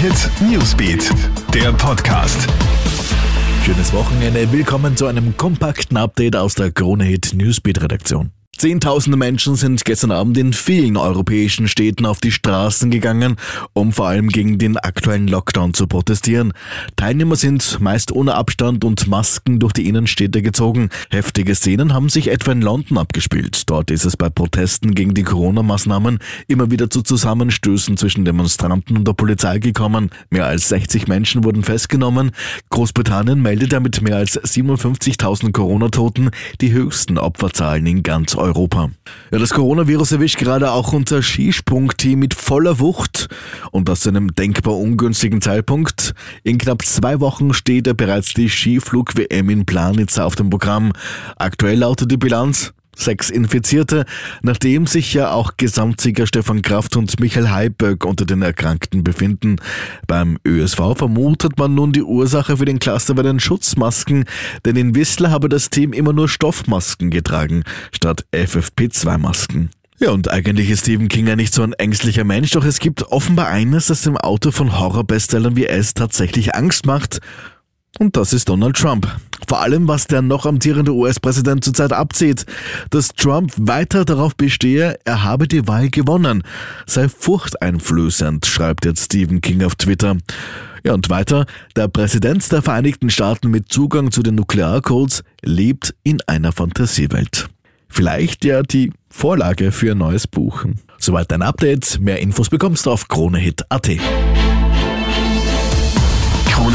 Hit Newsbeat, der Podcast. Schönes Wochenende. Willkommen zu einem kompakten Update aus der Krone Hit Newsbeat Redaktion. Zehntausende Menschen sind gestern Abend in vielen europäischen Städten auf die Straßen gegangen, um vor allem gegen den aktuellen Lockdown zu protestieren. Teilnehmer sind meist ohne Abstand und Masken durch die Innenstädte gezogen. Heftige Szenen haben sich etwa in London abgespielt. Dort ist es bei Protesten gegen die Corona-Maßnahmen immer wieder zu Zusammenstößen zwischen Demonstranten und der Polizei gekommen. Mehr als 60 Menschen wurden festgenommen. Großbritannien meldet damit mehr als 57.000 Corona-Toten die höchsten Opferzahlen in ganz Europa. Europa. Ja, das Coronavirus erwischt gerade auch unser Skisprungteam mit voller Wucht und zu einem denkbar ungünstigen Zeitpunkt. In knapp zwei Wochen steht ja bereits die Skiflug-WM in Planitz auf dem Programm. Aktuell lautet die Bilanz sechs Infizierte, nachdem sich ja auch Gesamtsieger Stefan Kraft und Michael Heiböck unter den Erkrankten befinden. Beim ÖSV vermutet man nun die Ursache für den Cluster bei den Schutzmasken, denn in Whistler habe das Team immer nur Stoffmasken getragen, statt FFP2-Masken. Ja, und eigentlich ist Stephen King ja nicht so ein ängstlicher Mensch, doch es gibt offenbar eines, das dem Autor von Horrorbestsellern wie es tatsächlich Angst macht. Und das ist Donald Trump. Vor allem, was der noch amtierende US-Präsident zurzeit abzieht, dass Trump weiter darauf bestehe, er habe die Wahl gewonnen, sei furchteinflößend, schreibt jetzt Stephen King auf Twitter. Ja, und weiter, der Präsident der Vereinigten Staaten mit Zugang zu den Nuklearcodes lebt in einer Fantasiewelt. Vielleicht ja die Vorlage für ein neues Buch. Soweit ein Update. Mehr Infos bekommst du auf KroneHit.at.